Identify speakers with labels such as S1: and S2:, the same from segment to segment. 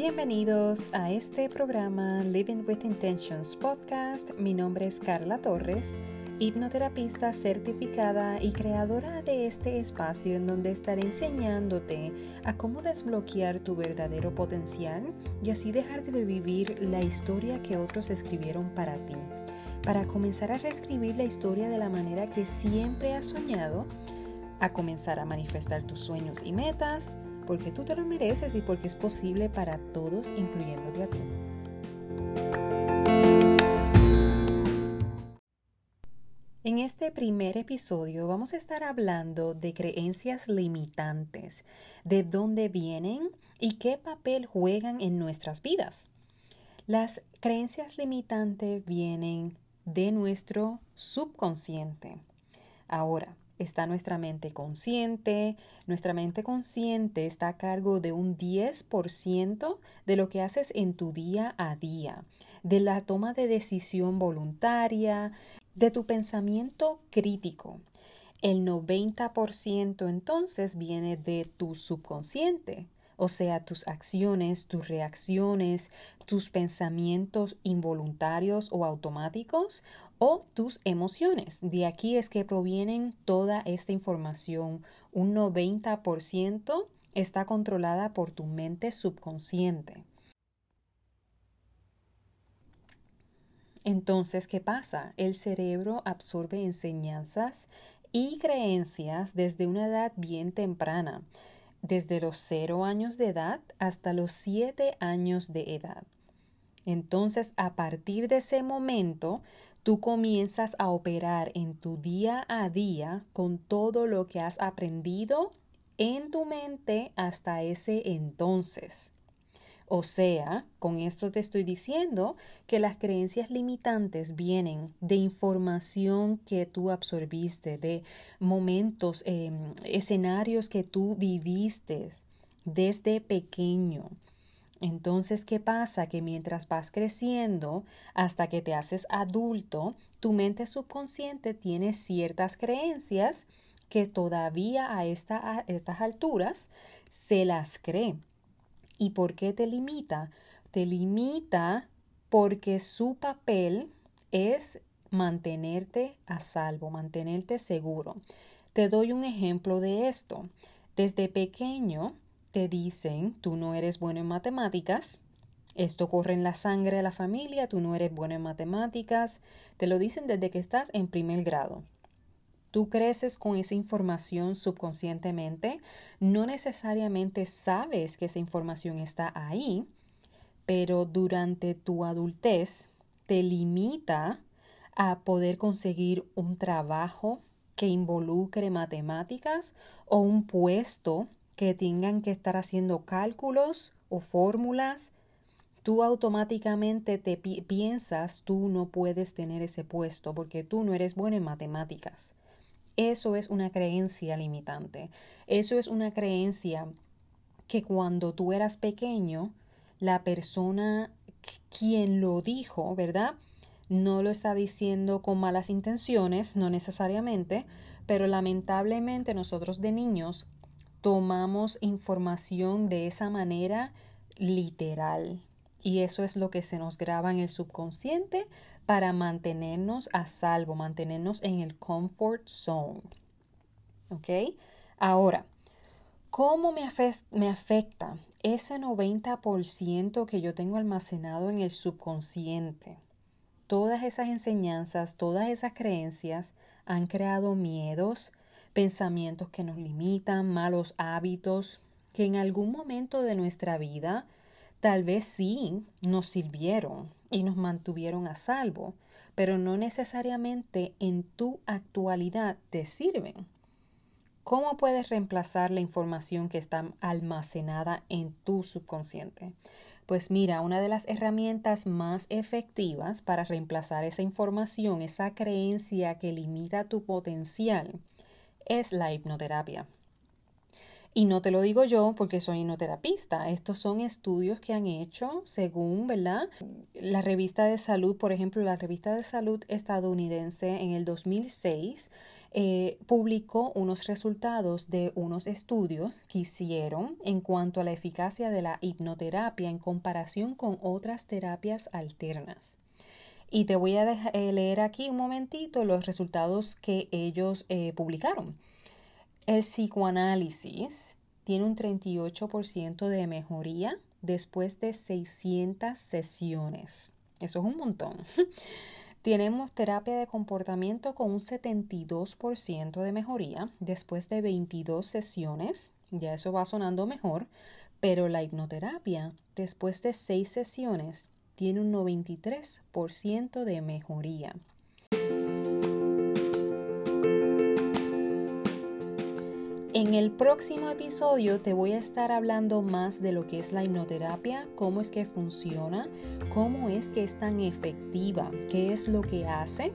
S1: Bienvenidos a este programa Living with Intentions podcast. Mi nombre es Carla Torres, hipnoterapista certificada y creadora de este espacio en donde estaré enseñándote a cómo desbloquear tu verdadero potencial y así dejar de vivir la historia que otros escribieron para ti, para comenzar a reescribir la historia de la manera que siempre has soñado, a comenzar a manifestar tus sueños y metas, porque tú te lo mereces y porque es posible para todos, incluyéndote a ti. En este primer episodio vamos a estar hablando de creencias limitantes, de dónde vienen y qué papel juegan en nuestras vidas. Las creencias limitantes vienen de nuestro subconsciente. Ahora, está nuestra mente consciente. Nuestra mente consciente está a cargo de un 10% de lo que haces en tu día a día, de la toma de decisión voluntaria, de tu pensamiento crítico. El 90% entonces viene de tu subconsciente, o sea, tus acciones, tus reacciones, tus pensamientos involuntarios o automáticos o tus emociones. De aquí es que provienen toda esta información. Un 90% está controlada por tu mente subconsciente. Entonces, ¿qué pasa? El cerebro absorbe enseñanzas y creencias desde una edad bien temprana, desde los 0 años de edad hasta los 7 años de edad. Entonces, a partir de ese momento, tú comienzas a operar en tu día a día con todo lo que has aprendido en tu mente hasta ese entonces. O sea, con esto te estoy diciendo que las creencias limitantes vienen de información que tú absorbiste, de momentos, em, escenarios que tú viviste desde pequeño. Entonces, ¿qué pasa? Que mientras vas creciendo hasta que te haces adulto, tu mente subconsciente tiene ciertas creencias que todavía a, estas alturas se las cree. ¿Y por qué te limita? Te limita porque su papel es mantenerte a salvo, mantenerte seguro. Te doy un ejemplo de esto. Desde pequeño, te dicen, tú no eres bueno en matemáticas, esto corre en la sangre de la familia, tú no eres bueno en matemáticas, te lo dicen desde que estás en primer grado. Tú creces con esa información subconscientemente, no necesariamente sabes que esa información está ahí, pero durante tu adultez te limita a poder conseguir un trabajo que involucre matemáticas o un puesto que tengan que estar haciendo cálculos o fórmulas, tú automáticamente te piensas, tú no puedes tener ese puesto porque tú no eres bueno en matemáticas. Eso es una creencia limitante. Eso es una creencia que cuando tú eras pequeño, la persona quien lo dijo, ¿verdad? No lo está diciendo con malas intenciones, no necesariamente, pero lamentablemente nosotros de niños tomamos información de esa manera literal. Y eso es lo que se nos graba en el subconsciente para mantenernos a salvo, mantenernos en el comfort zone. ¿Ok? Ahora, ¿cómo me, me afecta ese 90% que yo tengo almacenado en el subconsciente? Todas esas enseñanzas, todas esas creencias han creado miedos, pensamientos que nos limitan, malos hábitos, que en algún momento de nuestra vida tal vez sí nos sirvieron y nos mantuvieron a salvo, pero no necesariamente en tu actualidad te sirven. ¿Cómo puedes reemplazar la información que está almacenada en tu subconsciente? Pues mira, una de las herramientas más efectivas para reemplazar esa información, esa creencia que limita tu potencial, es la hipnoterapia. Y no te lo digo yo porque soy hipnoterapista. Estos son estudios que han hecho según, ¿verdad? La revista de salud, por ejemplo, la revista de salud estadounidense en el 2006 eh, publicó unos resultados de unos estudios que hicieron en cuanto a la eficacia de la hipnoterapia en comparación con otras terapias alternas. Y te voy a eh, leer aquí un momentito los resultados que ellos eh, publicaron. El psicoanálisis tiene un 38% de mejoría después de 600 sesiones. Eso es un montón. Tenemos terapia de comportamiento con un 72% de mejoría después de 22 sesiones. Ya eso va sonando mejor. Pero la hipnoterapia, después de 6 sesiones, tiene un 93% de mejoría. En el próximo episodio te voy a estar hablando más de lo que es la hipnoterapia, cómo es que funciona, cómo es que es tan efectiva, qué es lo que hace,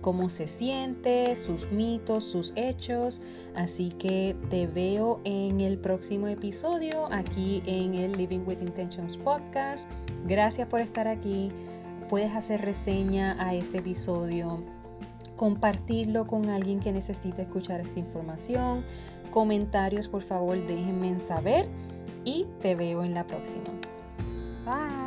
S1: cómo se siente, sus mitos, sus hechos. Así que te veo en el próximo episodio aquí en el Living with Intentions podcast. Gracias por estar aquí. Puedes hacer reseña a este episodio, compartirlo con alguien que necesite escuchar esta información comentarios, por favor, déjenme saber y te veo en la próxima. Bye.